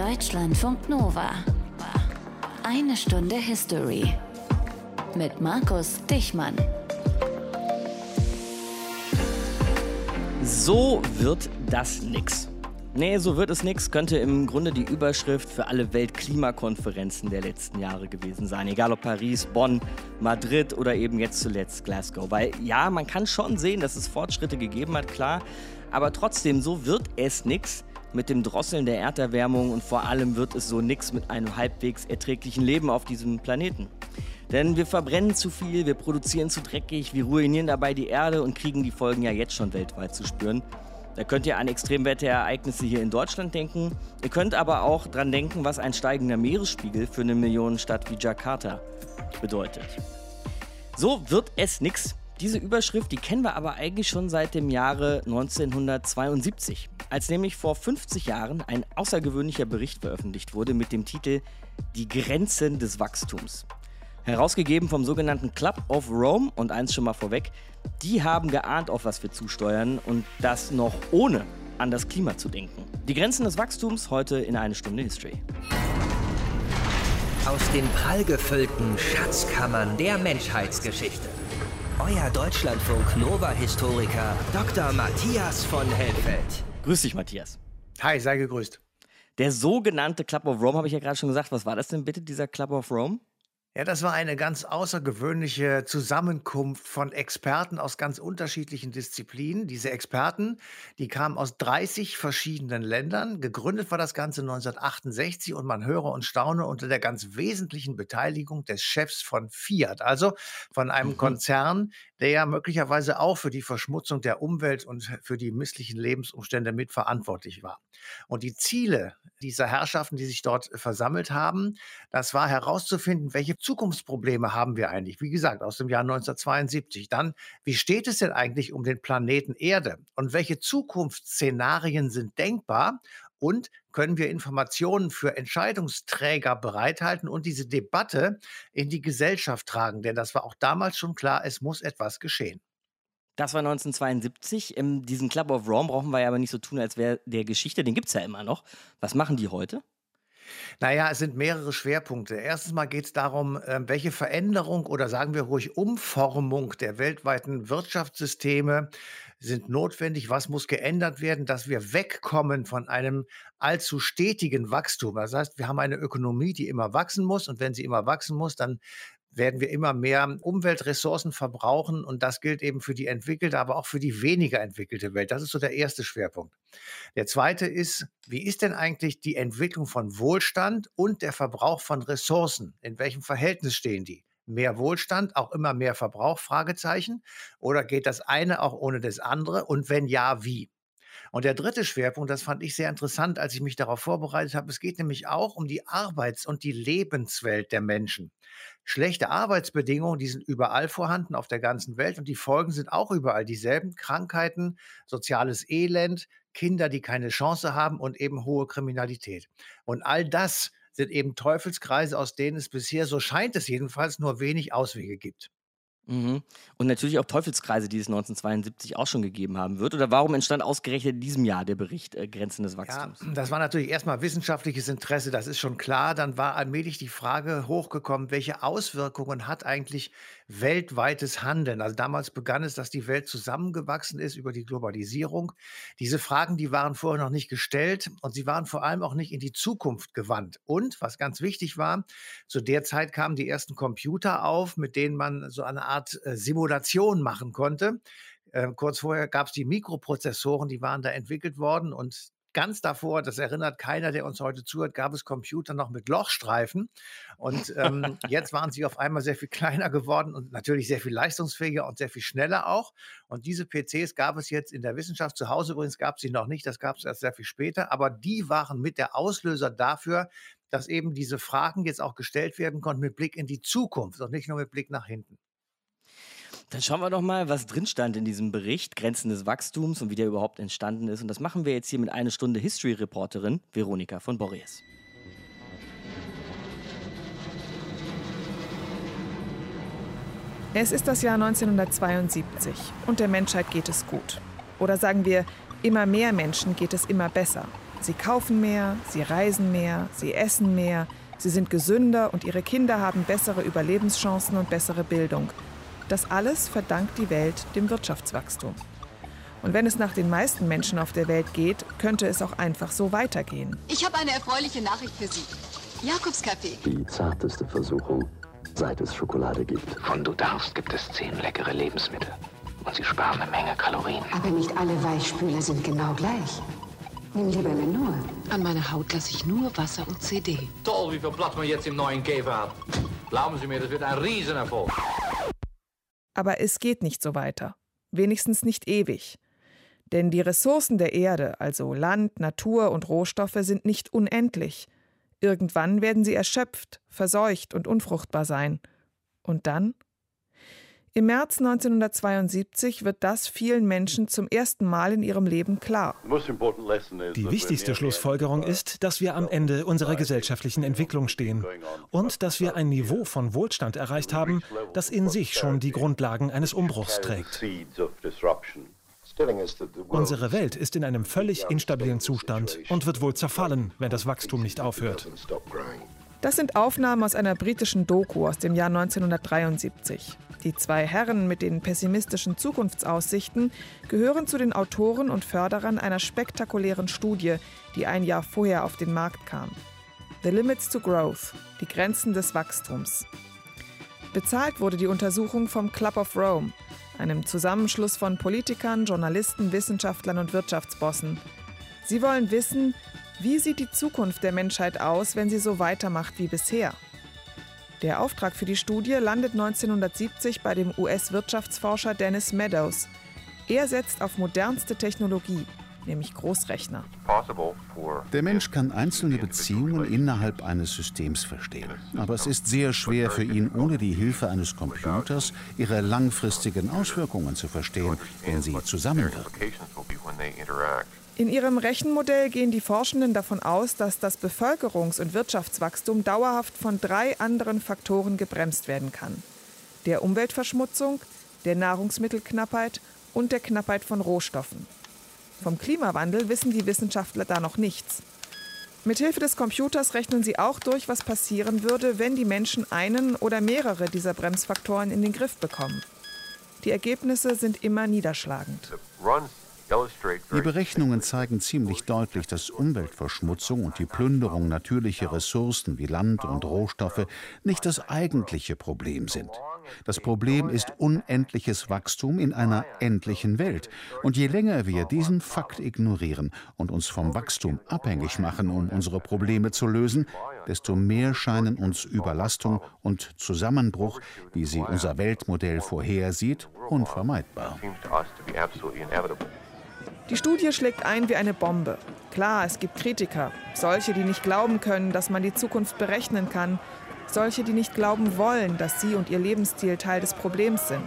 Deutschlandfunk Nova. Eine Stunde History. Mit Markus Dichmann. So wird das nix. Nee, so wird es nix, könnte im Grunde die Überschrift für alle Weltklimakonferenzen der letzten Jahre gewesen sein. Egal ob Paris, Bonn, Madrid oder eben jetzt zuletzt Glasgow. Weil ja, man kann schon sehen, dass es Fortschritte gegeben hat, klar. Aber trotzdem, so wird es nix mit dem Drosseln der Erderwärmung und vor allem wird es so nix mit einem halbwegs erträglichen Leben auf diesem Planeten. Denn wir verbrennen zu viel, wir produzieren zu dreckig, wir ruinieren dabei die Erde und kriegen die Folgen ja jetzt schon weltweit zu spüren. Da könnt ihr an Extremwetterereignisse hier in Deutschland denken. Ihr könnt aber auch dran denken, was ein steigender Meeresspiegel für eine Millionenstadt wie Jakarta bedeutet. So wird es nix. Diese Überschrift, die kennen wir aber eigentlich schon seit dem Jahre 1972, als nämlich vor 50 Jahren ein außergewöhnlicher Bericht veröffentlicht wurde mit dem Titel Die Grenzen des Wachstums. Herausgegeben vom sogenannten Club of Rome und eins schon mal vorweg, die haben geahnt, auf was wir zusteuern und das noch ohne an das Klima zu denken. Die Grenzen des Wachstums heute in eine Stunde History. Aus den prallgefüllten Schatzkammern der Menschheitsgeschichte. Euer Deutschlandfunk Nova-Historiker Dr. Matthias von Helfeld. Grüß dich, Matthias. Hi, sei gegrüßt. Der sogenannte Club of Rome habe ich ja gerade schon gesagt. Was war das denn bitte, dieser Club of Rome? Ja, das war eine ganz außergewöhnliche Zusammenkunft von Experten aus ganz unterschiedlichen Disziplinen. Diese Experten, die kamen aus 30 verschiedenen Ländern. Gegründet war das Ganze 1968 und man höre und staune unter der ganz wesentlichen Beteiligung des Chefs von Fiat, also von einem mhm. Konzern, der ja möglicherweise auch für die Verschmutzung der Umwelt und für die misslichen Lebensumstände mitverantwortlich war. Und die Ziele dieser Herrschaften, die sich dort versammelt haben, das war herauszufinden, welche Zukunftsprobleme haben wir eigentlich? Wie gesagt, aus dem Jahr 1972. Dann, wie steht es denn eigentlich um den Planeten Erde? Und welche Zukunftsszenarien sind denkbar? Und können wir Informationen für Entscheidungsträger bereithalten und diese Debatte in die Gesellschaft tragen? Denn das war auch damals schon klar, es muss etwas geschehen. Das war 1972. In diesem Club of Rome brauchen wir ja aber nicht so tun, als wäre der Geschichte. Den gibt es ja immer noch. Was machen die heute? Naja, es sind mehrere Schwerpunkte. Erstens mal geht es darum, ähm, welche Veränderung oder sagen wir ruhig Umformung der weltweiten Wirtschaftssysteme sind notwendig, was muss geändert werden, dass wir wegkommen von einem allzu stetigen Wachstum. Das heißt, wir haben eine Ökonomie, die immer wachsen muss und wenn sie immer wachsen muss, dann werden wir immer mehr Umweltressourcen verbrauchen und das gilt eben für die entwickelte, aber auch für die weniger entwickelte Welt. Das ist so der erste Schwerpunkt. Der zweite ist, wie ist denn eigentlich die Entwicklung von Wohlstand und der Verbrauch von Ressourcen? In welchem Verhältnis stehen die? Mehr Wohlstand, auch immer mehr Verbrauch? Fragezeichen. Oder geht das eine auch ohne das andere? Und wenn ja, wie? Und der dritte Schwerpunkt, das fand ich sehr interessant, als ich mich darauf vorbereitet habe, es geht nämlich auch um die Arbeits- und die Lebenswelt der Menschen. Schlechte Arbeitsbedingungen, die sind überall vorhanden auf der ganzen Welt und die Folgen sind auch überall dieselben. Krankheiten, soziales Elend, Kinder, die keine Chance haben und eben hohe Kriminalität. Und all das sind eben Teufelskreise, aus denen es bisher, so scheint es jedenfalls, nur wenig Auswege gibt. Mhm. Und natürlich auch Teufelskreise, die es 1972 auch schon gegeben haben wird. Oder warum entstand ausgerechnet in diesem Jahr der Bericht äh, Grenzen des Wachstums? Ja, das war natürlich erstmal wissenschaftliches Interesse, das ist schon klar. Dann war allmählich die Frage hochgekommen, welche Auswirkungen hat eigentlich weltweites Handeln? Also damals begann es, dass die Welt zusammengewachsen ist über die Globalisierung. Diese Fragen, die waren vorher noch nicht gestellt und sie waren vor allem auch nicht in die Zukunft gewandt. Und was ganz wichtig war, zu der Zeit kamen die ersten Computer auf, mit denen man so eine Art äh, Simulation machen konnte. Ähm, kurz vorher gab es die Mikroprozessoren, die waren da entwickelt worden und ganz davor, das erinnert keiner, der uns heute zuhört, gab es Computer noch mit Lochstreifen. Und ähm, jetzt waren sie auf einmal sehr viel kleiner geworden und natürlich sehr viel leistungsfähiger und sehr viel schneller auch. Und diese PCs gab es jetzt in der Wissenschaft. Zu Hause übrigens gab es sie noch nicht, das gab es erst sehr viel später. Aber die waren mit der Auslöser dafür, dass eben diese Fragen jetzt auch gestellt werden konnten mit Blick in die Zukunft und nicht nur mit Blick nach hinten. Dann schauen wir doch mal, was drin stand in diesem Bericht, Grenzen des Wachstums und wie der überhaupt entstanden ist. Und das machen wir jetzt hier mit einer Stunde History-Reporterin Veronika von Borries. Es ist das Jahr 1972 und der Menschheit geht es gut. Oder sagen wir, Immer mehr Menschen geht es immer besser. Sie kaufen mehr, sie reisen mehr, sie essen mehr, sie sind gesünder und ihre Kinder haben bessere Überlebenschancen und bessere Bildung. Das alles verdankt die Welt dem Wirtschaftswachstum. Und wenn es nach den meisten Menschen auf der Welt geht, könnte es auch einfach so weitergehen. Ich habe eine erfreuliche Nachricht für Sie. Jakobskaffee. Die zarteste Versuchung, seit es Schokolade gibt. Von du darfst gibt es zehn leckere Lebensmittel. Und sie sparen eine Menge Kalorien. Aber nicht alle Weichspüler sind genau gleich. Nimm lieber Lenor. An meine Haut lasse ich nur Wasser und CD. Toll, wie viel Platz man jetzt im neuen Käfer hat. Glauben Sie mir, das wird ein Riesenerfolg. Aber es geht nicht so weiter. Wenigstens nicht ewig. Denn die Ressourcen der Erde, also Land, Natur und Rohstoffe, sind nicht unendlich. Irgendwann werden sie erschöpft, verseucht und unfruchtbar sein. Und dann? Im März 1972 wird das vielen Menschen zum ersten Mal in ihrem Leben klar. Die wichtigste Schlussfolgerung ist, dass wir am Ende unserer gesellschaftlichen Entwicklung stehen und dass wir ein Niveau von Wohlstand erreicht haben, das in sich schon die Grundlagen eines Umbruchs trägt. Unsere Welt ist in einem völlig instabilen Zustand und wird wohl zerfallen, wenn das Wachstum nicht aufhört. Das sind Aufnahmen aus einer britischen Doku aus dem Jahr 1973. Die zwei Herren mit den pessimistischen Zukunftsaussichten gehören zu den Autoren und Förderern einer spektakulären Studie, die ein Jahr vorher auf den Markt kam. The Limits to Growth, die Grenzen des Wachstums. Bezahlt wurde die Untersuchung vom Club of Rome, einem Zusammenschluss von Politikern, Journalisten, Wissenschaftlern und Wirtschaftsbossen. Sie wollen wissen, wie sieht die Zukunft der Menschheit aus, wenn sie so weitermacht wie bisher? Der Auftrag für die Studie landet 1970 bei dem US-Wirtschaftsforscher Dennis Meadows. Er setzt auf modernste Technologie, nämlich Großrechner. Der Mensch kann einzelne Beziehungen innerhalb eines Systems verstehen. Aber es ist sehr schwer für ihn, ohne die Hilfe eines Computers ihre langfristigen Auswirkungen zu verstehen, wenn sie zusammenwirken. In ihrem Rechenmodell gehen die Forschenden davon aus, dass das Bevölkerungs- und Wirtschaftswachstum dauerhaft von drei anderen Faktoren gebremst werden kann. Der Umweltverschmutzung, der Nahrungsmittelknappheit und der Knappheit von Rohstoffen. Vom Klimawandel wissen die Wissenschaftler da noch nichts. Mithilfe des Computers rechnen sie auch durch, was passieren würde, wenn die Menschen einen oder mehrere dieser Bremsfaktoren in den Griff bekommen. Die Ergebnisse sind immer niederschlagend. Die Berechnungen zeigen ziemlich deutlich, dass Umweltverschmutzung und die Plünderung natürlicher Ressourcen wie Land und Rohstoffe nicht das eigentliche Problem sind. Das Problem ist unendliches Wachstum in einer endlichen Welt. Und je länger wir diesen Fakt ignorieren und uns vom Wachstum abhängig machen, um unsere Probleme zu lösen, desto mehr scheinen uns Überlastung und Zusammenbruch, wie sie unser Weltmodell vorhersieht, unvermeidbar. Die Studie schlägt ein wie eine Bombe. Klar, es gibt Kritiker, solche, die nicht glauben können, dass man die Zukunft berechnen kann, solche, die nicht glauben wollen, dass sie und ihr Lebensstil Teil des Problems sind,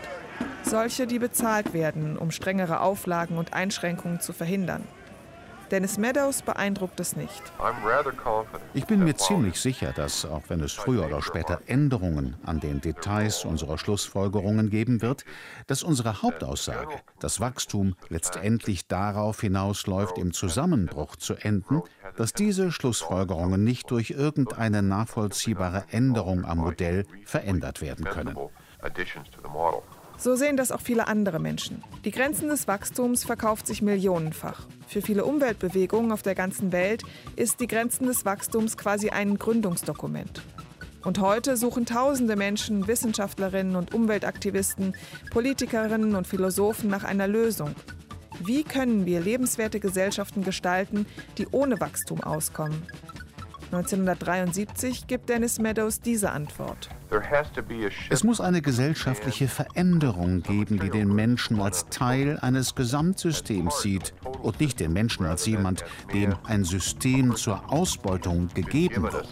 solche, die bezahlt werden, um strengere Auflagen und Einschränkungen zu verhindern. Dennis Meadows beeindruckt es nicht. Ich bin mir ziemlich sicher, dass, auch wenn es früher oder später Änderungen an den Details unserer Schlussfolgerungen geben wird, dass unsere Hauptaussage, das Wachstum letztendlich darauf hinausläuft, im Zusammenbruch zu enden, dass diese Schlussfolgerungen nicht durch irgendeine nachvollziehbare Änderung am Modell verändert werden können. So sehen das auch viele andere Menschen. Die Grenzen des Wachstums verkauft sich millionenfach. Für viele Umweltbewegungen auf der ganzen Welt ist die Grenzen des Wachstums quasi ein Gründungsdokument. Und heute suchen tausende Menschen, Wissenschaftlerinnen und Umweltaktivisten, Politikerinnen und Philosophen nach einer Lösung. Wie können wir lebenswerte Gesellschaften gestalten, die ohne Wachstum auskommen? 1973 gibt Dennis Meadows diese Antwort. Es muss eine gesellschaftliche Veränderung geben, die den Menschen als Teil eines Gesamtsystems sieht und nicht den Menschen als jemand, dem ein System zur Ausbeutung gegeben wird.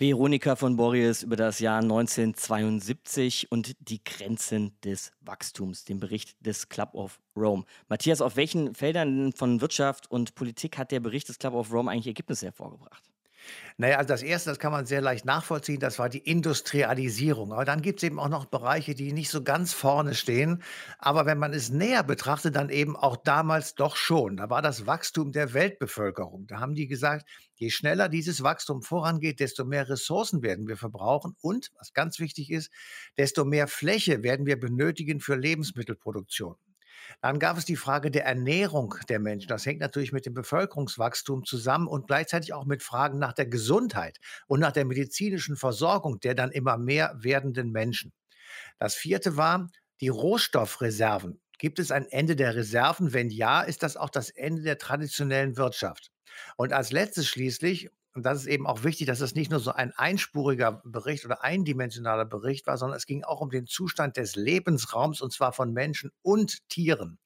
Veronika von Borries über das Jahr 1972 und die Grenzen des Wachstums, den Bericht des Club of Rome. Matthias, auf welchen Feldern von Wirtschaft und Politik hat der Bericht des Club of Rome eigentlich Ergebnisse hervorgebracht? Naja, also das Erste, das kann man sehr leicht nachvollziehen, das war die Industrialisierung. Aber dann gibt es eben auch noch Bereiche, die nicht so ganz vorne stehen. Aber wenn man es näher betrachtet, dann eben auch damals doch schon. Da war das Wachstum der Weltbevölkerung. Da haben die gesagt, je schneller dieses Wachstum vorangeht, desto mehr Ressourcen werden wir verbrauchen. Und, was ganz wichtig ist, desto mehr Fläche werden wir benötigen für Lebensmittelproduktion. Dann gab es die Frage der Ernährung der Menschen. Das hängt natürlich mit dem Bevölkerungswachstum zusammen und gleichzeitig auch mit Fragen nach der Gesundheit und nach der medizinischen Versorgung der dann immer mehr werdenden Menschen. Das vierte war die Rohstoffreserven. Gibt es ein Ende der Reserven? Wenn ja, ist das auch das Ende der traditionellen Wirtschaft. Und als letztes schließlich, und das ist eben auch wichtig, dass es nicht nur so ein einspuriger Bericht oder eindimensionaler Bericht war, sondern es ging auch um den Zustand des Lebensraums und zwar von Menschen und Tieren.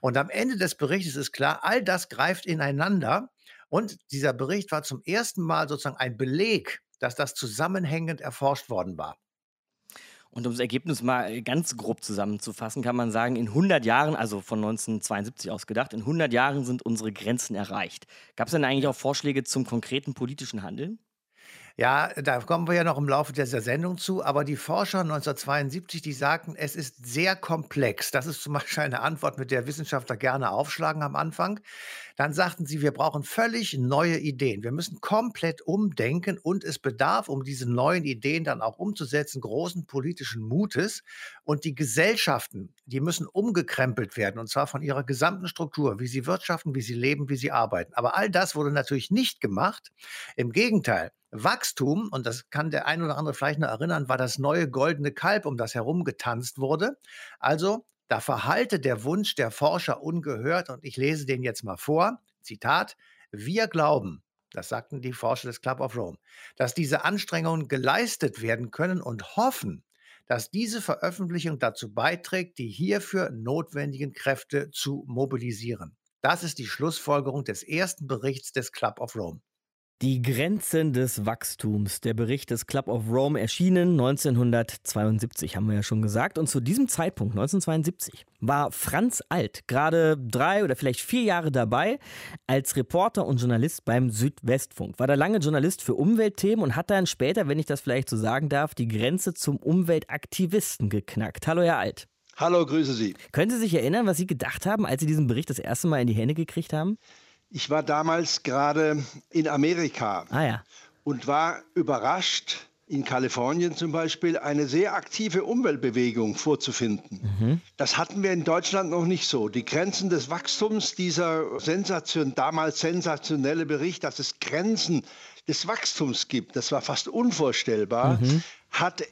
Und am Ende des Berichtes ist klar, all das greift ineinander. Und dieser Bericht war zum ersten Mal sozusagen ein Beleg, dass das zusammenhängend erforscht worden war. Und um das Ergebnis mal ganz grob zusammenzufassen, kann man sagen, in 100 Jahren, also von 1972 aus gedacht, in 100 Jahren sind unsere Grenzen erreicht. Gab es denn eigentlich auch Vorschläge zum konkreten politischen Handeln? Ja, da kommen wir ja noch im Laufe dieser Sendung zu, aber die Forscher 1972, die sagten, es ist sehr komplex. Das ist zum Beispiel eine Antwort, mit der Wissenschaftler gerne aufschlagen am Anfang. Dann sagten sie, wir brauchen völlig neue Ideen. Wir müssen komplett umdenken und es bedarf, um diese neuen Ideen dann auch umzusetzen, großen politischen Mutes. Und die Gesellschaften, die müssen umgekrempelt werden und zwar von ihrer gesamten Struktur, wie sie wirtschaften, wie sie leben, wie sie arbeiten. Aber all das wurde natürlich nicht gemacht. Im Gegenteil. Wachstum, und das kann der ein oder andere vielleicht noch erinnern, war das neue goldene Kalb, um das herum getanzt wurde. Also da verhalte der Wunsch der Forscher ungehört und ich lese den jetzt mal vor. Zitat, wir glauben, das sagten die Forscher des Club of Rome, dass diese Anstrengungen geleistet werden können und hoffen, dass diese Veröffentlichung dazu beiträgt, die hierfür notwendigen Kräfte zu mobilisieren. Das ist die Schlussfolgerung des ersten Berichts des Club of Rome. Die Grenzen des Wachstums. Der Bericht des Club of Rome erschienen 1972, haben wir ja schon gesagt. Und zu diesem Zeitpunkt, 1972, war Franz Alt gerade drei oder vielleicht vier Jahre dabei als Reporter und Journalist beim Südwestfunk. War da lange Journalist für Umweltthemen und hat dann später, wenn ich das vielleicht so sagen darf, die Grenze zum Umweltaktivisten geknackt. Hallo, Herr Alt. Hallo, grüße Sie. Können Sie sich erinnern, was Sie gedacht haben, als Sie diesen Bericht das erste Mal in die Hände gekriegt haben? Ich war damals gerade in Amerika ah, ja. und war überrascht, in Kalifornien zum Beispiel eine sehr aktive Umweltbewegung vorzufinden. Mhm. Das hatten wir in Deutschland noch nicht so. Die Grenzen des Wachstums, dieser Sensation, damals sensationelle Bericht, dass es Grenzen des Wachstums gibt, das war fast unvorstellbar, mhm. hat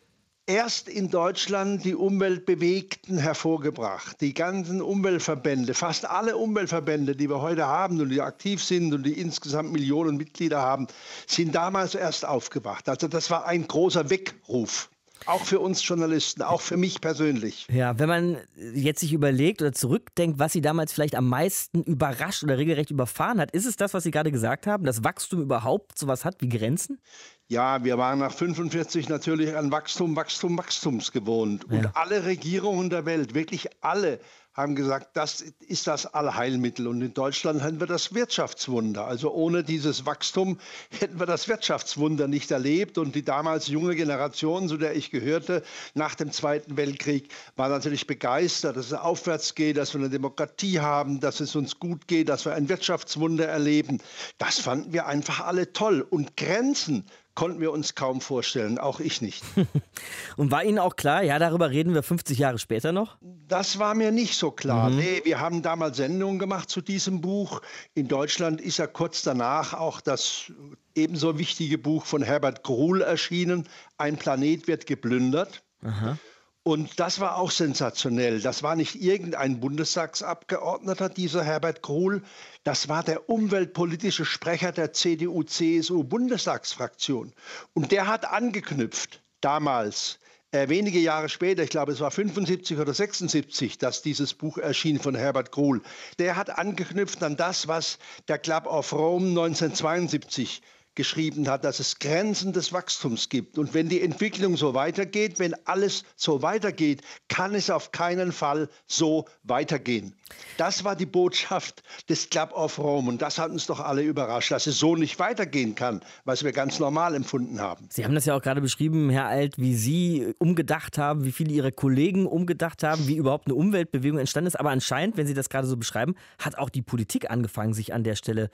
erst in Deutschland die Umweltbewegten hervorgebracht. Die ganzen Umweltverbände, fast alle Umweltverbände, die wir heute haben und die aktiv sind und die insgesamt Millionen Mitglieder haben, sind damals erst aufgewacht. Also das war ein großer Weckruf. Auch für uns Journalisten, auch für mich persönlich. Ja, wenn man jetzt sich überlegt oder zurückdenkt, was Sie damals vielleicht am meisten überrascht oder regelrecht überfahren hat, ist es das, was Sie gerade gesagt haben, dass Wachstum überhaupt sowas hat wie Grenzen? Ja, wir waren nach 45 natürlich an Wachstum, Wachstum, Wachstums gewohnt. Und ja. alle Regierungen der Welt, wirklich alle, haben gesagt, das ist das Allheilmittel. Und in Deutschland hätten wir das Wirtschaftswunder. Also ohne dieses Wachstum hätten wir das Wirtschaftswunder nicht erlebt. Und die damals junge Generation, zu der ich gehörte, nach dem Zweiten Weltkrieg, war natürlich begeistert, dass es aufwärts geht, dass wir eine Demokratie haben, dass es uns gut geht, dass wir ein Wirtschaftswunder erleben. Das fanden wir einfach alle toll. Und Grenzen konnten wir uns kaum vorstellen, auch ich nicht. Und war Ihnen auch klar, ja, darüber reden wir 50 Jahre später noch? Das war mir nicht so klar. Mhm. Nee, wir haben damals Sendungen gemacht zu diesem Buch. In Deutschland ist ja kurz danach auch das ebenso wichtige Buch von Herbert Gruhl erschienen, Ein Planet wird geplündert. Aha. Und das war auch sensationell. Das war nicht irgendein Bundestagsabgeordneter, dieser Herbert Kohl. Das war der umweltpolitische Sprecher der CDU-CSU-Bundestagsfraktion. Und der hat angeknüpft damals, äh, wenige Jahre später, ich glaube es war 75 oder 76, dass dieses Buch erschien von Herbert Kohl. Der hat angeknüpft an das, was der Club of Rome 1972 geschrieben hat, dass es Grenzen des Wachstums gibt. Und wenn die Entwicklung so weitergeht, wenn alles so weitergeht, kann es auf keinen Fall so weitergehen. Das war die Botschaft des Club of Rome. Und das hat uns doch alle überrascht, dass es so nicht weitergehen kann, was wir ganz normal empfunden haben. Sie haben das ja auch gerade beschrieben, Herr Alt, wie Sie umgedacht haben, wie viele Ihre Kollegen umgedacht haben, wie überhaupt eine Umweltbewegung entstanden ist. Aber anscheinend, wenn Sie das gerade so beschreiben, hat auch die Politik angefangen, sich an der Stelle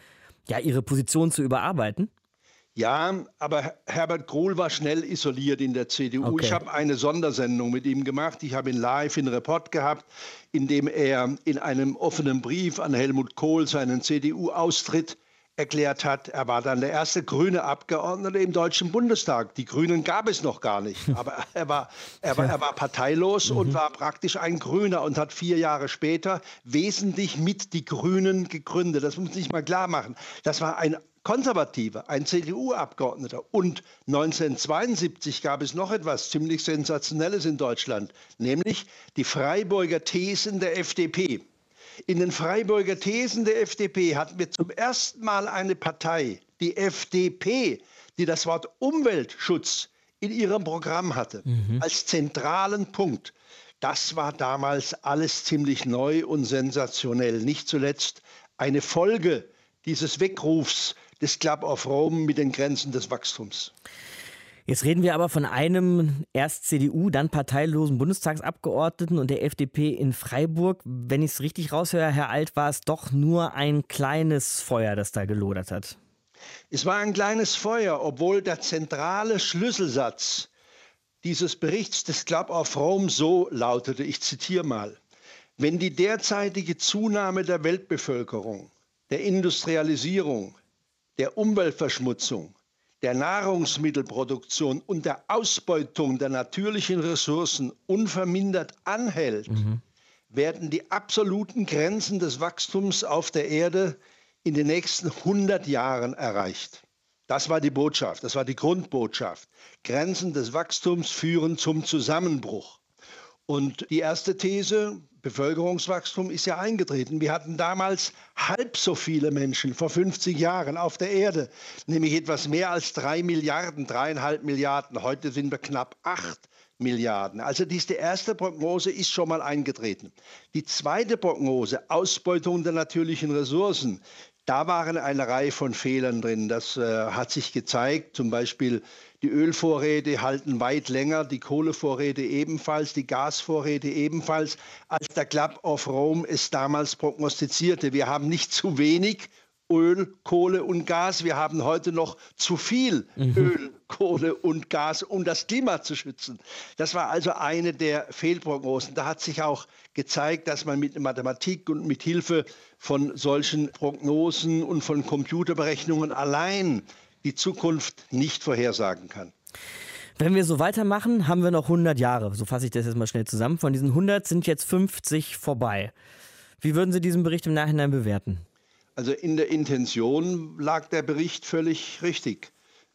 ja ihre Position zu überarbeiten. Ja, aber Herbert Kohl war schnell isoliert in der CDU. Okay. Ich habe eine Sondersendung mit ihm gemacht. Ich habe ihn live in Report gehabt, in dem er in einem offenen Brief an Helmut Kohl seinen CDU-Austritt erklärt hat. Er war dann der erste grüne Abgeordnete im Deutschen Bundestag. Die Grünen gab es noch gar nicht. Aber er war, er war, er war parteilos mhm. und war praktisch ein Grüner und hat vier Jahre später wesentlich mit die Grünen gegründet. Das muss man sich mal klar machen. Das war ein Konservative, ein CDU-Abgeordneter. Und 1972 gab es noch etwas ziemlich Sensationelles in Deutschland, nämlich die Freiburger Thesen der FDP. In den Freiburger Thesen der FDP hatten wir zum ersten Mal eine Partei, die FDP, die das Wort Umweltschutz in ihrem Programm hatte, mhm. als zentralen Punkt. Das war damals alles ziemlich neu und sensationell. Nicht zuletzt eine Folge dieses Weckrufs des Club of Rome mit den Grenzen des Wachstums. Jetzt reden wir aber von einem erst CDU, dann parteilosen Bundestagsabgeordneten und der FDP in Freiburg. Wenn ich es richtig raushöre, Herr Alt, war es doch nur ein kleines Feuer, das da gelodert hat. Es war ein kleines Feuer, obwohl der zentrale Schlüsselsatz dieses Berichts des Club of Rome so lautete, ich zitiere mal, wenn die derzeitige Zunahme der Weltbevölkerung, der Industrialisierung, der Umweltverschmutzung, der Nahrungsmittelproduktion und der Ausbeutung der natürlichen Ressourcen unvermindert anhält, mhm. werden die absoluten Grenzen des Wachstums auf der Erde in den nächsten 100 Jahren erreicht. Das war die Botschaft, das war die Grundbotschaft. Grenzen des Wachstums führen zum Zusammenbruch. Und die erste These, Bevölkerungswachstum ist ja eingetreten. Wir hatten damals halb so viele Menschen vor 50 Jahren auf der Erde, nämlich etwas mehr als drei Milliarden, dreieinhalb Milliarden. Heute sind wir knapp acht Milliarden. Also diese erste Prognose ist schon mal eingetreten. Die zweite Prognose, Ausbeutung der natürlichen Ressourcen, da waren eine Reihe von Fehlern drin. Das äh, hat sich gezeigt, zum Beispiel die Ölvorräte halten weit länger, die Kohlevorräte ebenfalls, die Gasvorräte ebenfalls, als der Club of Rome es damals prognostizierte. Wir haben nicht zu wenig Öl, Kohle und Gas. Wir haben heute noch zu viel mhm. Öl, Kohle und Gas, um das Klima zu schützen. Das war also eine der Fehlprognosen. Da hat sich auch gezeigt, dass man mit Mathematik und mit Hilfe von solchen Prognosen und von Computerberechnungen allein die Zukunft nicht vorhersagen kann. Wenn wir so weitermachen, haben wir noch 100 Jahre. So fasse ich das jetzt mal schnell zusammen. Von diesen 100 sind jetzt 50 vorbei. Wie würden Sie diesen Bericht im Nachhinein bewerten? Also in der Intention lag der Bericht völlig richtig.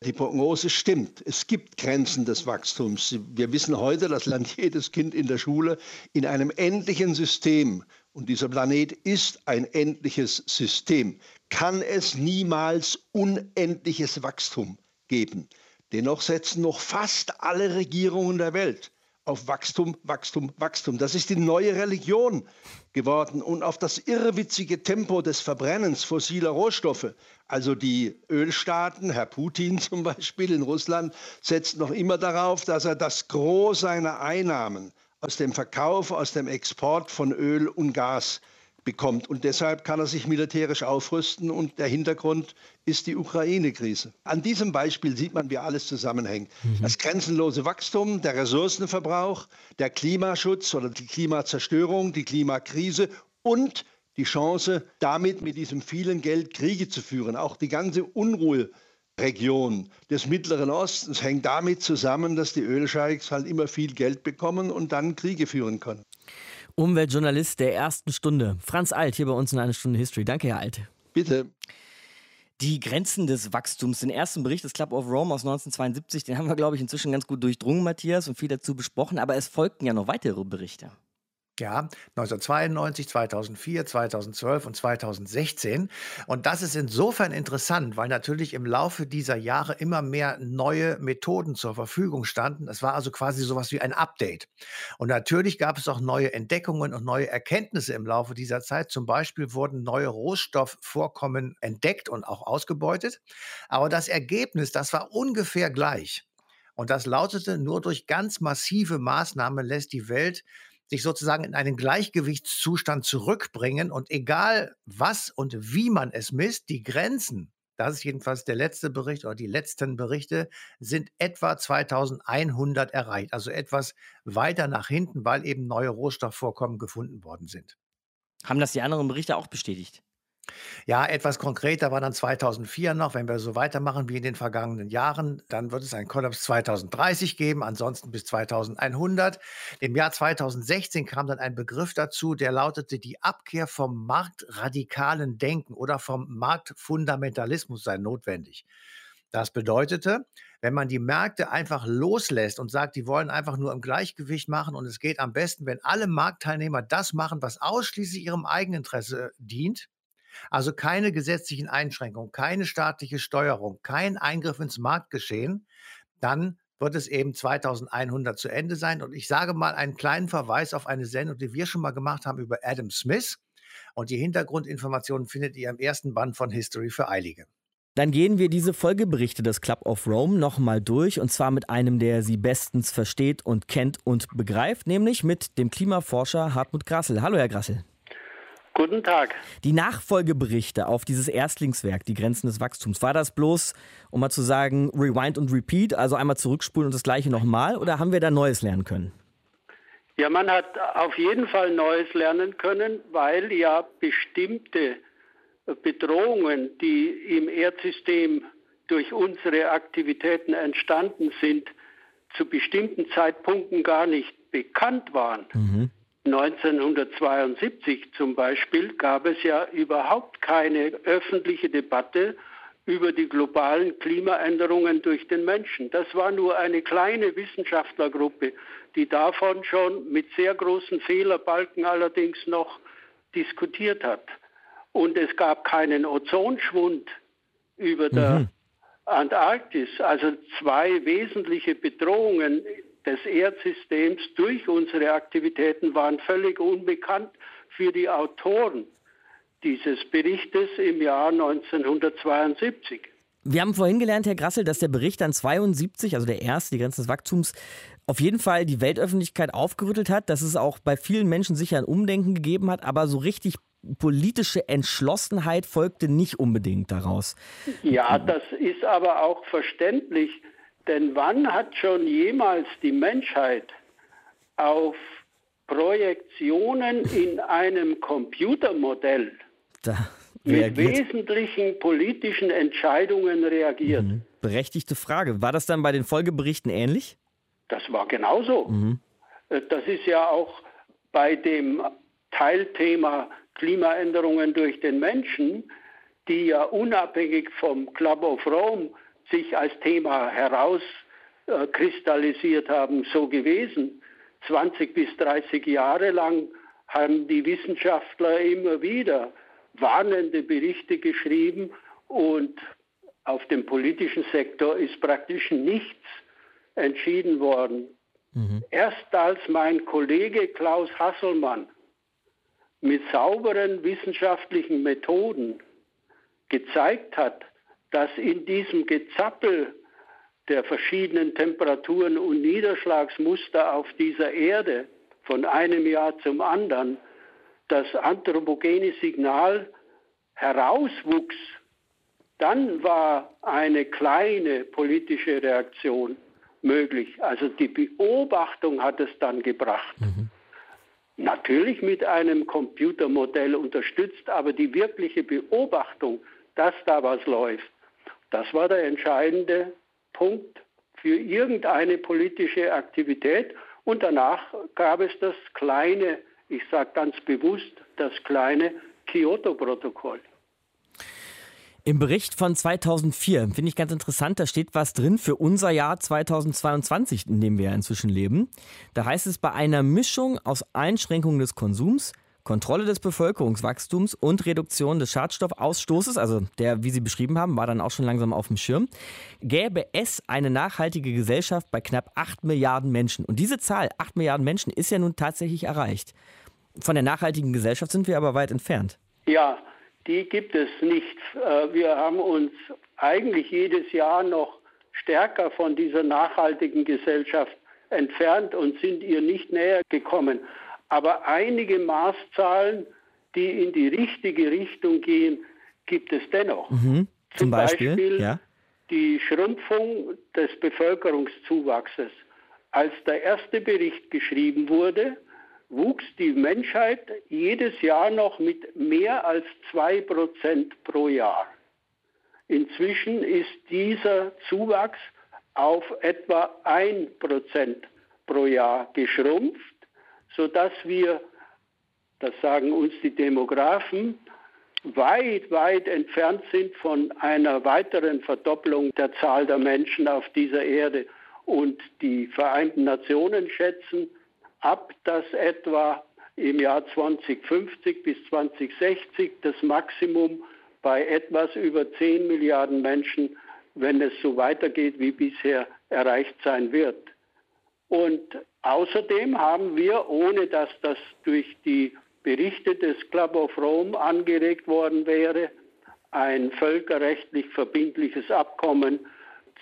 Die Prognose stimmt. Es gibt Grenzen des Wachstums. Wir wissen heute, das lernt jedes Kind in der Schule, in einem endlichen System, und dieser Planet ist ein endliches System, kann es niemals unendliches Wachstum geben. Dennoch setzen noch fast alle Regierungen der Welt auf Wachstum, Wachstum, Wachstum. Das ist die neue Religion geworden und auf das irrwitzige Tempo des Verbrennens fossiler Rohstoffe. Also die Ölstaaten, Herr Putin zum Beispiel in Russland, setzt noch immer darauf, dass er das Gros seiner Einnahmen aus dem Verkauf, aus dem Export von Öl und Gas bekommt. Und deshalb kann er sich militärisch aufrüsten. Und der Hintergrund ist die Ukraine-Krise. An diesem Beispiel sieht man, wie alles zusammenhängt. Mhm. Das grenzenlose Wachstum, der Ressourcenverbrauch, der Klimaschutz oder die Klimazerstörung, die Klimakrise und die Chance, damit mit diesem vielen Geld Kriege zu führen. Auch die ganze Unruheregion des Mittleren Ostens hängt damit zusammen, dass die Ölscheiks halt immer viel Geld bekommen und dann Kriege führen können. Umweltjournalist der ersten Stunde. Franz Alt hier bei uns in einer Stunde History. Danke, Herr Alt. Bitte. Die Grenzen des Wachstums. Den ersten Bericht des Club of Rome aus 1972, den haben wir, glaube ich, inzwischen ganz gut durchdrungen, Matthias, und viel dazu besprochen. Aber es folgten ja noch weitere Berichte. Ja, 1992, 2004, 2012 und 2016. Und das ist insofern interessant, weil natürlich im Laufe dieser Jahre immer mehr neue Methoden zur Verfügung standen. Es war also quasi sowas wie ein Update. Und natürlich gab es auch neue Entdeckungen und neue Erkenntnisse im Laufe dieser Zeit. Zum Beispiel wurden neue Rohstoffvorkommen entdeckt und auch ausgebeutet. Aber das Ergebnis, das war ungefähr gleich. Und das lautete, nur durch ganz massive Maßnahmen lässt die Welt sich sozusagen in einen Gleichgewichtszustand zurückbringen und egal was und wie man es misst, die Grenzen, das ist jedenfalls der letzte Bericht oder die letzten Berichte, sind etwa 2100 erreicht, also etwas weiter nach hinten, weil eben neue Rohstoffvorkommen gefunden worden sind. Haben das die anderen Berichte auch bestätigt? Ja, etwas konkreter war dann 2004 noch. Wenn wir so weitermachen wie in den vergangenen Jahren, dann wird es einen Kollaps 2030 geben, ansonsten bis 2100. Im Jahr 2016 kam dann ein Begriff dazu, der lautete, die Abkehr vom marktradikalen Denken oder vom Marktfundamentalismus sei notwendig. Das bedeutete, wenn man die Märkte einfach loslässt und sagt, die wollen einfach nur im Gleichgewicht machen und es geht am besten, wenn alle Marktteilnehmer das machen, was ausschließlich ihrem Eigeninteresse dient, also keine gesetzlichen Einschränkungen, keine staatliche Steuerung, kein Eingriff ins Marktgeschehen, dann wird es eben 2100 zu Ende sein. Und ich sage mal einen kleinen Verweis auf eine Sendung, die wir schon mal gemacht haben über Adam Smith. Und die Hintergrundinformationen findet ihr im ersten Band von History für Eilige. Dann gehen wir diese Folgeberichte des Club of Rome nochmal durch und zwar mit einem, der sie bestens versteht und kennt und begreift, nämlich mit dem Klimaforscher Hartmut Grassel. Hallo, Herr Grassel. Guten Tag. Die Nachfolgeberichte auf dieses Erstlingswerk, die Grenzen des Wachstums, war das bloß, um mal zu sagen, Rewind und Repeat, also einmal zurückspulen und das gleiche nochmal, oder haben wir da Neues lernen können? Ja, man hat auf jeden Fall Neues lernen können, weil ja bestimmte Bedrohungen, die im Erdsystem durch unsere Aktivitäten entstanden sind, zu bestimmten Zeitpunkten gar nicht bekannt waren. Mhm. 1972 zum Beispiel gab es ja überhaupt keine öffentliche Debatte über die globalen Klimaänderungen durch den Menschen. Das war nur eine kleine Wissenschaftlergruppe, die davon schon mit sehr großen Fehlerbalken allerdings noch diskutiert hat. Und es gab keinen Ozonschwund über der mhm. Antarktis. Also zwei wesentliche Bedrohungen des Erdsystems durch unsere Aktivitäten waren völlig unbekannt für die Autoren dieses Berichtes im Jahr 1972. Wir haben vorhin gelernt, Herr Grassel, dass der Bericht dann 72, also der erste, die Grenzen des Wachstums, auf jeden Fall die Weltöffentlichkeit aufgerüttelt hat, dass es auch bei vielen Menschen sicher ein Umdenken gegeben hat, aber so richtig politische Entschlossenheit folgte nicht unbedingt daraus. Ja, das ist aber auch verständlich. Denn wann hat schon jemals die Menschheit auf Projektionen in einem Computermodell mit wesentlichen politischen Entscheidungen reagiert? Mhm. Berechtigte Frage. War das dann bei den Folgeberichten ähnlich? Das war genauso. Mhm. Äh, das ist ja auch bei dem Teilthema Klimaänderungen durch den Menschen, die ja unabhängig vom Club of Rome sich als Thema herauskristallisiert haben, so gewesen. 20 bis 30 Jahre lang haben die Wissenschaftler immer wieder warnende Berichte geschrieben und auf dem politischen Sektor ist praktisch nichts entschieden worden. Mhm. Erst als mein Kollege Klaus Hasselmann mit sauberen wissenschaftlichen Methoden gezeigt hat, dass in diesem Gezappel der verschiedenen Temperaturen und Niederschlagsmuster auf dieser Erde von einem Jahr zum anderen das anthropogene Signal herauswuchs, dann war eine kleine politische Reaktion möglich. Also die Beobachtung hat es dann gebracht. Mhm. Natürlich mit einem Computermodell unterstützt, aber die wirkliche Beobachtung, dass da was läuft, das war der entscheidende Punkt für irgendeine politische Aktivität. Und danach gab es das kleine, ich sage ganz bewusst, das kleine Kyoto-Protokoll. Im Bericht von 2004 finde ich ganz interessant, da steht was drin für unser Jahr 2022, in dem wir inzwischen leben. Da heißt es, bei einer Mischung aus Einschränkungen des Konsums, Kontrolle des Bevölkerungswachstums und Reduktion des Schadstoffausstoßes, also der, wie Sie beschrieben haben, war dann auch schon langsam auf dem Schirm, gäbe es eine nachhaltige Gesellschaft bei knapp 8 Milliarden Menschen. Und diese Zahl, 8 Milliarden Menschen, ist ja nun tatsächlich erreicht. Von der nachhaltigen Gesellschaft sind wir aber weit entfernt. Ja, die gibt es nicht. Äh, wir haben uns eigentlich jedes Jahr noch stärker von dieser nachhaltigen Gesellschaft entfernt und sind ihr nicht näher gekommen aber einige Maßzahlen, die in die richtige Richtung gehen, gibt es dennoch. Mhm. Zum, Zum, Beispiel, Beispiel ja. die Schrumpfung des Bevölkerungszuwachses. Als der erste Bericht geschrieben wurde, wuchs die Menschheit jedes Jahr noch mit mehr als 2% pro Jahr. Inzwischen ist dieser Zuwachs auf etwa 1% pro Jahr geschrumpft sodass wir, das sagen uns die Demografen, weit, weit entfernt sind von einer weiteren Verdopplung der Zahl der Menschen auf dieser Erde. Und die Vereinten Nationen schätzen ab, dass etwa im Jahr 2050 bis 2060 das Maximum bei etwas über 10 Milliarden Menschen, wenn es so weitergeht wie bisher, erreicht sein wird. Und Außerdem haben wir, ohne dass das durch die Berichte des Club of Rome angeregt worden wäre, ein völkerrechtlich verbindliches Abkommen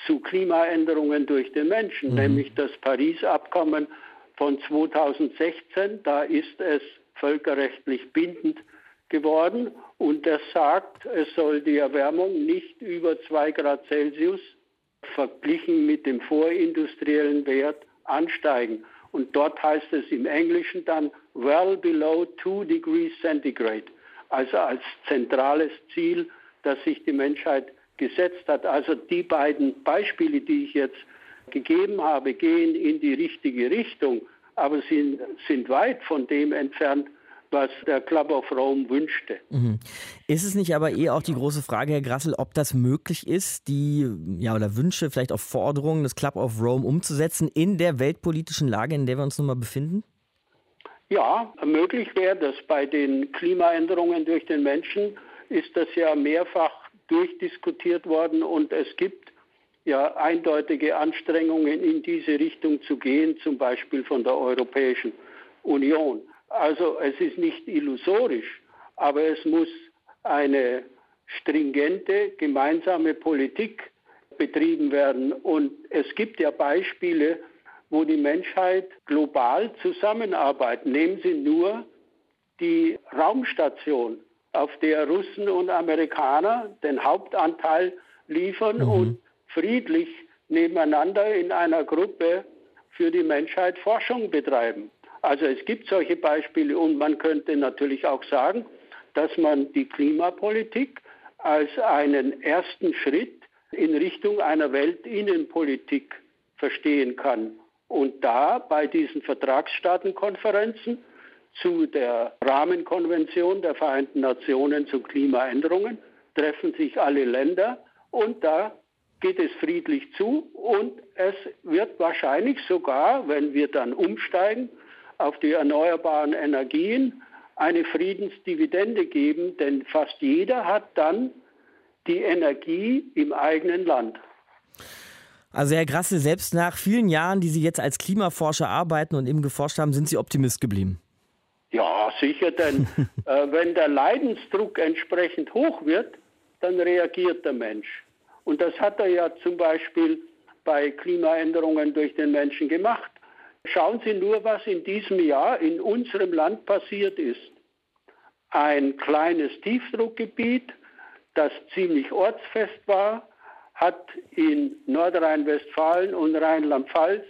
zu Klimaänderungen durch den Menschen, mhm. nämlich das Paris-Abkommen von 2016. Da ist es völkerrechtlich bindend geworden und das sagt, es soll die Erwärmung nicht über 2 Grad Celsius verglichen mit dem vorindustriellen Wert ansteigen. Und dort heißt es im Englischen dann well below 2 degrees centigrade. Also als zentrales Ziel, das sich die Menschheit gesetzt hat. Also die beiden Beispiele, die ich jetzt gegeben habe, gehen in die richtige Richtung, aber sind, sind weit von dem entfernt, was der Club of Rome wünschte. Mhm. Ist es nicht aber eh auch die große Frage, Herr Grassel, ob das möglich ist, die ja, oder Wünsche, vielleicht auch Forderungen des Club of Rome umzusetzen in der weltpolitischen Lage, in der wir uns nun mal befinden? Ja, möglich wäre das. Bei den Klimaänderungen durch den Menschen ist das ja mehrfach durchdiskutiert worden und es gibt ja eindeutige Anstrengungen in diese Richtung zu gehen, zum Beispiel von der Europäischen Union. Also es ist nicht illusorisch, aber es muss eine stringente gemeinsame Politik betrieben werden. Und es gibt ja Beispiele, wo die Menschheit global zusammenarbeitet. Nehmen Sie nur die Raumstation, auf der Russen und Amerikaner den Hauptanteil liefern mhm. und friedlich nebeneinander in einer Gruppe für die Menschheit Forschung betreiben. Also es gibt solche Beispiele und man könnte natürlich auch sagen, dass man die Klimapolitik als einen ersten Schritt in Richtung einer Weltinnenpolitik verstehen kann. Und da bei diesen Vertragsstaatenkonferenzen zu der Rahmenkonvention der Vereinten Nationen zu Klimaänderungen treffen sich alle Länder und da geht es friedlich zu und es wird wahrscheinlich sogar, wenn wir dann umsteigen, auf die erneuerbaren Energien eine Friedensdividende geben, denn fast jeder hat dann die Energie im eigenen Land. Also Herr Grasse, selbst nach vielen Jahren, die Sie jetzt als Klimaforscher arbeiten und eben geforscht haben, sind Sie Optimist geblieben? Ja, sicher, denn äh, wenn der Leidensdruck entsprechend hoch wird, dann reagiert der Mensch. Und das hat er ja zum Beispiel bei Klimaänderungen durch den Menschen gemacht. Schauen Sie nur, was in diesem Jahr in unserem Land passiert ist. Ein kleines Tiefdruckgebiet, das ziemlich ortsfest war, hat in Nordrhein-Westfalen und Rheinland-Pfalz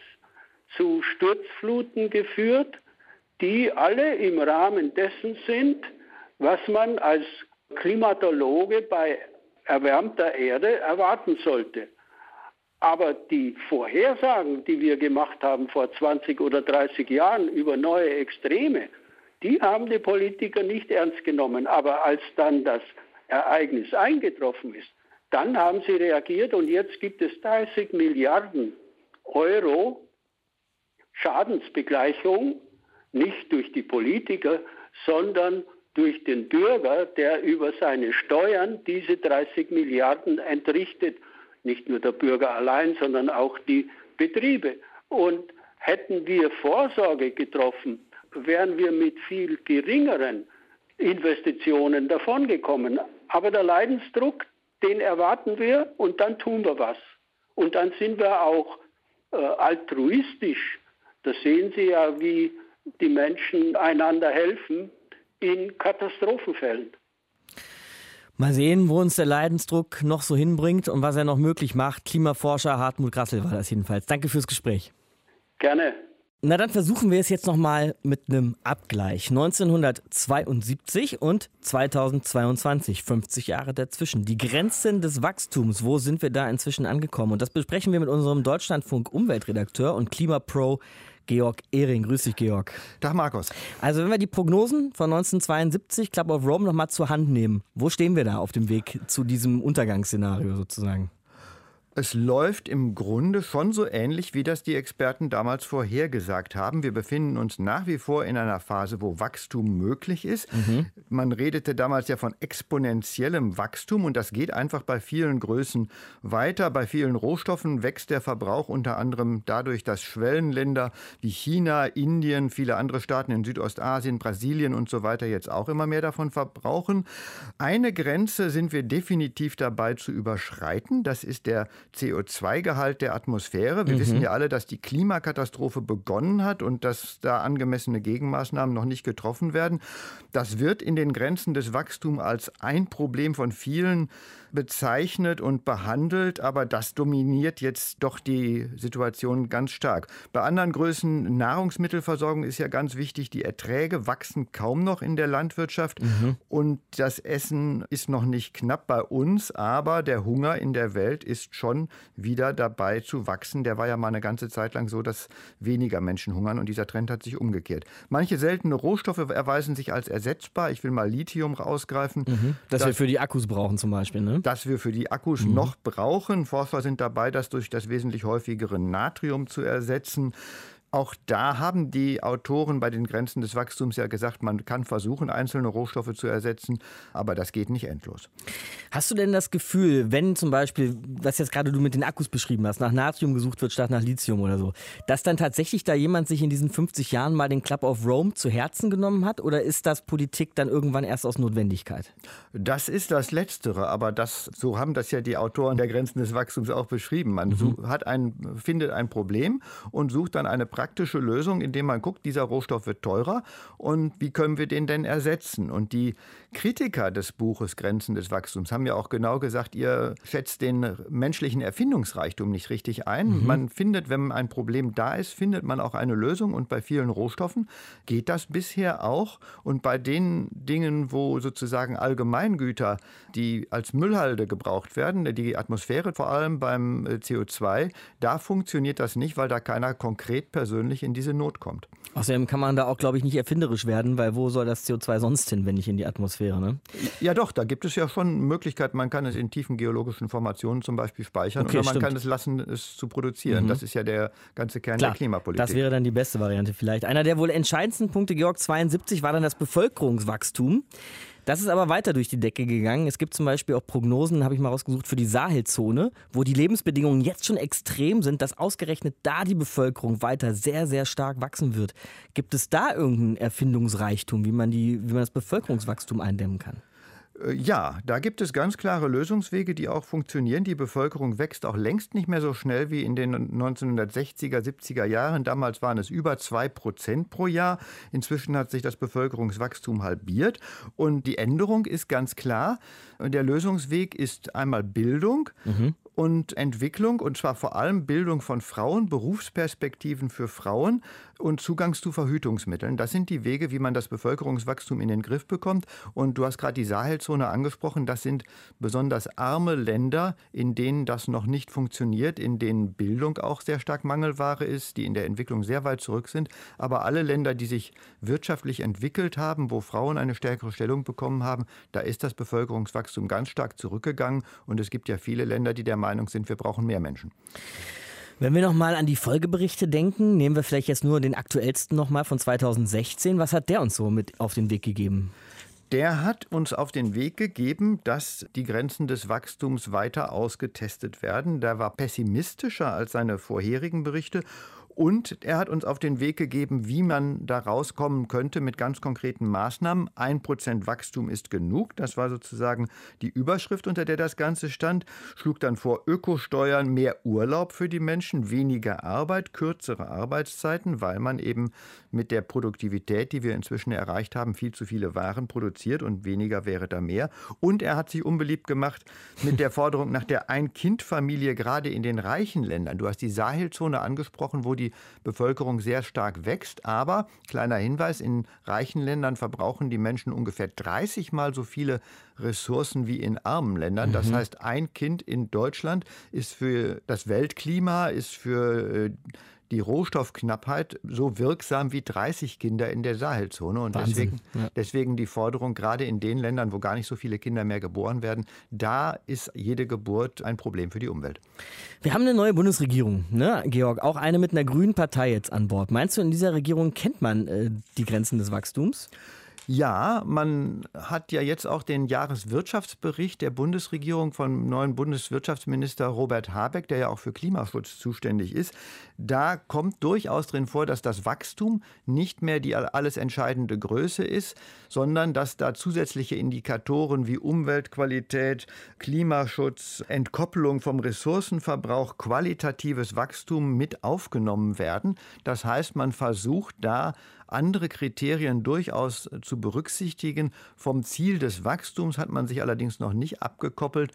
zu Sturzfluten geführt, die alle im Rahmen dessen sind, was man als Klimatologe bei erwärmter Erde erwarten sollte. Aber die Vorhersagen, die wir gemacht haben vor 20 oder 30 Jahren über neue Extreme, die haben die Politiker nicht ernst genommen. Aber als dann das Ereignis eingetroffen ist, dann haben sie reagiert und jetzt gibt es 30 Milliarden Euro Schadensbegleichung, nicht durch die Politiker, sondern durch den Bürger, der über seine Steuern diese 30 Milliarden entrichtet. Nicht nur der Bürger allein, sondern auch die Betriebe. Und hätten wir Vorsorge getroffen, wären wir mit viel geringeren Investitionen davongekommen. Aber der Leidensdruck, den erwarten wir und dann tun wir was. Und dann sind wir auch äh, altruistisch. Das sehen Sie ja, wie die Menschen einander helfen in Katastrophenfällen. Mal sehen, wo uns der Leidensdruck noch so hinbringt und was er noch möglich macht. Klimaforscher Hartmut Grassel war das jedenfalls. Danke fürs Gespräch. Gerne. Na, dann versuchen wir es jetzt nochmal mit einem Abgleich. 1972 und 2022, 50 Jahre dazwischen. Die Grenzen des Wachstums, wo sind wir da inzwischen angekommen? Und das besprechen wir mit unserem Deutschlandfunk Umweltredakteur und Klimapro Georg Ehring. Grüß dich, Georg. Tag, Markus. Also, wenn wir die Prognosen von 1972, Club of Rome, nochmal zur Hand nehmen, wo stehen wir da auf dem Weg zu diesem Untergangsszenario sozusagen? Es läuft im Grunde schon so ähnlich, wie das die Experten damals vorhergesagt haben. Wir befinden uns nach wie vor in einer Phase, wo Wachstum möglich ist. Mhm. Man redete damals ja von exponentiellem Wachstum und das geht einfach bei vielen Größen weiter. Bei vielen Rohstoffen wächst der Verbrauch unter anderem dadurch, dass Schwellenländer wie China, Indien, viele andere Staaten in Südostasien, Brasilien und so weiter jetzt auch immer mehr davon verbrauchen. Eine Grenze sind wir definitiv dabei zu überschreiten. Das ist der CO2-Gehalt der Atmosphäre. Wir mhm. wissen ja alle, dass die Klimakatastrophe begonnen hat und dass da angemessene Gegenmaßnahmen noch nicht getroffen werden. Das wird in den Grenzen des Wachstums als ein Problem von vielen bezeichnet und behandelt, aber das dominiert jetzt doch die Situation ganz stark. Bei anderen Größen Nahrungsmittelversorgung ist ja ganz wichtig. Die Erträge wachsen kaum noch in der Landwirtschaft mhm. und das Essen ist noch nicht knapp bei uns, aber der Hunger in der Welt ist schon wieder dabei zu wachsen. Der war ja mal eine ganze Zeit lang so, dass weniger Menschen hungern und dieser Trend hat sich umgekehrt. Manche seltene Rohstoffe erweisen sich als ersetzbar. Ich will mal Lithium rausgreifen. Mhm. Das, das wir für die Akkus brauchen zum Beispiel, ne? Das wir für die Akkus mhm. noch brauchen. Forscher sind dabei, das durch das wesentlich häufigere Natrium zu ersetzen. Auch da haben die Autoren bei den Grenzen des Wachstums ja gesagt, man kann versuchen, einzelne Rohstoffe zu ersetzen, aber das geht nicht endlos. Hast du denn das Gefühl, wenn zum Beispiel, was jetzt gerade du mit den Akkus beschrieben hast, nach Natrium gesucht wird statt nach Lithium oder so, dass dann tatsächlich da jemand sich in diesen 50 Jahren mal den Club of Rome zu Herzen genommen hat oder ist das Politik dann irgendwann erst aus Notwendigkeit? Das ist das Letztere, aber das, so haben das ja die Autoren der Grenzen des Wachstums auch beschrieben. Man mhm. hat ein, findet ein Problem und sucht dann eine praktische Lösung, indem man guckt, dieser Rohstoff wird teurer und wie können wir den denn ersetzen? Und die Kritiker des Buches Grenzen des Wachstums haben ja auch genau gesagt, ihr schätzt den menschlichen Erfindungsreichtum nicht richtig ein. Mhm. Man findet, wenn ein Problem da ist, findet man auch eine Lösung und bei vielen Rohstoffen geht das bisher auch. Und bei den Dingen, wo sozusagen Allgemeingüter, die als Müllhalde gebraucht werden, die Atmosphäre vor allem beim äh, CO2, da funktioniert das nicht, weil da keiner konkret persönlich persönlich in diese Not kommt. Außerdem kann man da auch, glaube ich, nicht erfinderisch werden, weil wo soll das CO2 sonst hin, wenn nicht in die Atmosphäre? Ne? Ja, doch, da gibt es ja schon Möglichkeiten. Man kann es in tiefen geologischen Formationen zum Beispiel speichern okay, oder man stimmt. kann es lassen, es zu produzieren. Mhm. Das ist ja der ganze Kern Klar, der Klimapolitik. Das wäre dann die beste Variante vielleicht. Einer der wohl entscheidendsten Punkte, Georg 72, war dann das Bevölkerungswachstum. Das ist aber weiter durch die Decke gegangen. Es gibt zum Beispiel auch Prognosen, habe ich mal rausgesucht, für die Sahelzone, wo die Lebensbedingungen jetzt schon extrem sind, dass ausgerechnet da die Bevölkerung weiter sehr, sehr stark wachsen wird. Gibt es da irgendeinen Erfindungsreichtum, wie man, die, wie man das Bevölkerungswachstum eindämmen kann? Äh, ja, da gibt es ganz klare Lösungswege, die auch funktionieren. Die Bevölkerung wächst auch längst nicht mehr so schnell wie in den 1960er, 70er Jahren. Damals waren es über zwei Prozent pro Jahr. Inzwischen hat sich das Bevölkerungswachstum halbiert. Und die Änderung ist ganz klar. Der Lösungsweg ist einmal Bildung. Mhm und Entwicklung, und zwar vor allem Bildung von Frauen, Berufsperspektiven für Frauen und Zugang zu Verhütungsmitteln. Das sind die Wege, wie man das Bevölkerungswachstum in den Griff bekommt. Und du hast gerade die Sahelzone angesprochen. Das sind besonders arme Länder, in denen das noch nicht funktioniert, in denen Bildung auch sehr stark Mangelware ist, die in der Entwicklung sehr weit zurück sind. Aber alle Länder, die sich wirtschaftlich entwickelt haben, wo Frauen eine stärkere Stellung bekommen haben, da ist das Bevölkerungswachstum ganz stark zurückgegangen. Und es gibt ja viele Länder, die der Meinung sind, wir brauchen mehr Menschen. Wenn wir nochmal an die Folgeberichte denken, nehmen wir vielleicht jetzt nur den aktuellsten nochmal von 2016. Was hat der uns so mit auf den Weg gegeben? Der hat uns auf den Weg gegeben, dass die Grenzen des Wachstums weiter ausgetestet werden. Der war pessimistischer als seine vorherigen Berichte und er hat uns auf den Weg gegeben, wie man da rauskommen könnte mit ganz konkreten Maßnahmen. Ein Prozent Wachstum ist genug. Das war sozusagen die Überschrift, unter der das Ganze stand. Schlug dann vor Ökosteuern, mehr Urlaub für die Menschen, weniger Arbeit, kürzere Arbeitszeiten, weil man eben mit der Produktivität, die wir inzwischen erreicht haben, viel zu viele Waren produziert und weniger wäre da mehr. Und er hat sich unbeliebt gemacht mit der Forderung nach der Ein-Kind-Familie, gerade in den reichen Ländern. Du hast die Sahelzone angesprochen, wo die die Bevölkerung sehr stark wächst. Aber, kleiner Hinweis, in reichen Ländern verbrauchen die Menschen ungefähr 30 Mal so viele Ressourcen wie in armen Ländern. Das mhm. heißt, ein Kind in Deutschland ist für das Weltklima, ist für äh, die Rohstoffknappheit so wirksam wie 30 Kinder in der Sahelzone. Und deswegen, ja. deswegen die Forderung, gerade in den Ländern, wo gar nicht so viele Kinder mehr geboren werden, da ist jede Geburt ein Problem für die Umwelt. Wir haben eine neue Bundesregierung, ne, Georg? Auch eine mit einer grünen Partei jetzt an Bord. Meinst du, in dieser Regierung kennt man äh, die Grenzen des Wachstums? Ja, man hat ja jetzt auch den Jahreswirtschaftsbericht der Bundesregierung vom neuen Bundeswirtschaftsminister Robert Habeck, der ja auch für Klimaschutz zuständig ist. Da kommt durchaus drin vor, dass das Wachstum nicht mehr die alles entscheidende Größe ist, sondern dass da zusätzliche Indikatoren wie Umweltqualität, Klimaschutz, Entkopplung vom Ressourcenverbrauch, qualitatives Wachstum mit aufgenommen werden. Das heißt, man versucht da andere Kriterien durchaus zu berücksichtigen. Vom Ziel des Wachstums hat man sich allerdings noch nicht abgekoppelt.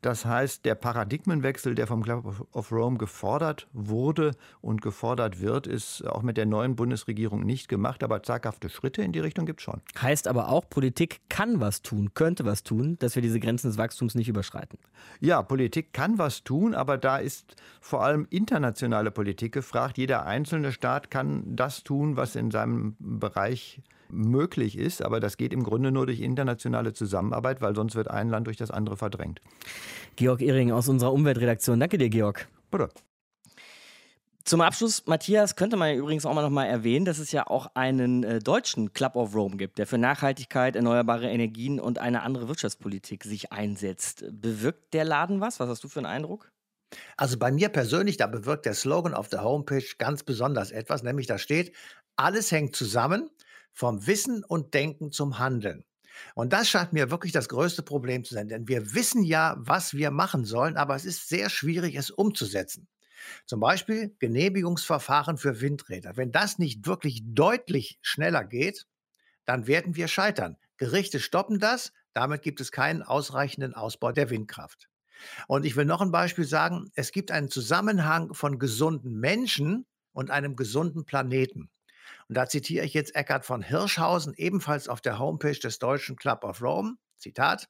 Das heißt, der Paradigmenwechsel, der vom Club of Rome gefordert wurde und gefordert wird, ist auch mit der neuen Bundesregierung nicht gemacht, aber zaghafte Schritte in die Richtung gibt es schon. Heißt aber auch, Politik kann was tun, könnte was tun, dass wir diese Grenzen des Wachstums nicht überschreiten. Ja, Politik kann was tun, aber da ist vor allem internationale Politik gefragt. Jeder einzelne Staat kann das tun, was in seinem Bereich möglich ist. Aber das geht im Grunde nur durch internationale Zusammenarbeit, weil sonst wird ein Land durch das andere verdrängt. Georg Ehring aus unserer Umweltredaktion. Danke dir, Georg. Bitte. Zum Abschluss, Matthias, könnte man übrigens auch mal noch mal erwähnen, dass es ja auch einen äh, deutschen Club of Rome gibt, der für Nachhaltigkeit, erneuerbare Energien und eine andere Wirtschaftspolitik sich einsetzt. Bewirkt der Laden was? Was hast du für einen Eindruck? Also bei mir persönlich, da bewirkt der Slogan auf der Homepage ganz besonders etwas, nämlich da steht, alles hängt zusammen vom Wissen und Denken zum Handeln. Und das scheint mir wirklich das größte Problem zu sein, denn wir wissen ja, was wir machen sollen, aber es ist sehr schwierig, es umzusetzen. Zum Beispiel Genehmigungsverfahren für Windräder. Wenn das nicht wirklich deutlich schneller geht, dann werden wir scheitern. Gerichte stoppen das, damit gibt es keinen ausreichenden Ausbau der Windkraft. Und ich will noch ein Beispiel sagen, es gibt einen Zusammenhang von gesunden Menschen und einem gesunden Planeten. Und da zitiere ich jetzt Eckhard von Hirschhausen, ebenfalls auf der Homepage des Deutschen Club of Rome. Zitat.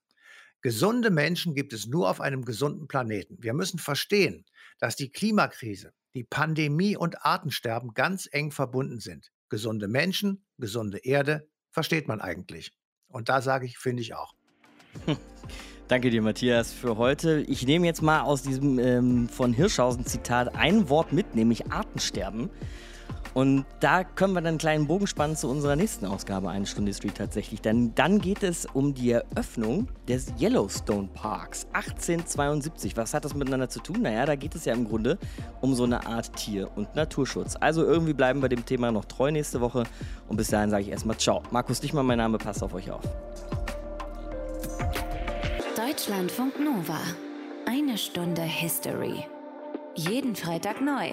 Gesunde Menschen gibt es nur auf einem gesunden Planeten. Wir müssen verstehen, dass die Klimakrise, die Pandemie und Artensterben ganz eng verbunden sind. Gesunde Menschen, gesunde Erde, versteht man eigentlich. Und da sage ich, finde ich auch. Danke dir, Matthias, für heute. Ich nehme jetzt mal aus diesem ähm, von Hirschhausen Zitat ein Wort mit, nämlich Artensterben. Und da können wir dann einen kleinen Bogen spannen zu unserer nächsten Ausgabe Eine Stunde Street tatsächlich. Denn dann geht es um die Eröffnung des Yellowstone Parks 1872. Was hat das miteinander zu tun? Naja, da geht es ja im Grunde um so eine Art Tier- und Naturschutz. Also irgendwie bleiben wir dem Thema noch treu nächste Woche. Und bis dahin sage ich erstmal Ciao. Markus Dichmann, mein Name, passt auf euch auf. Deutschlandfunk Nova. Eine Stunde History. Jeden Freitag neu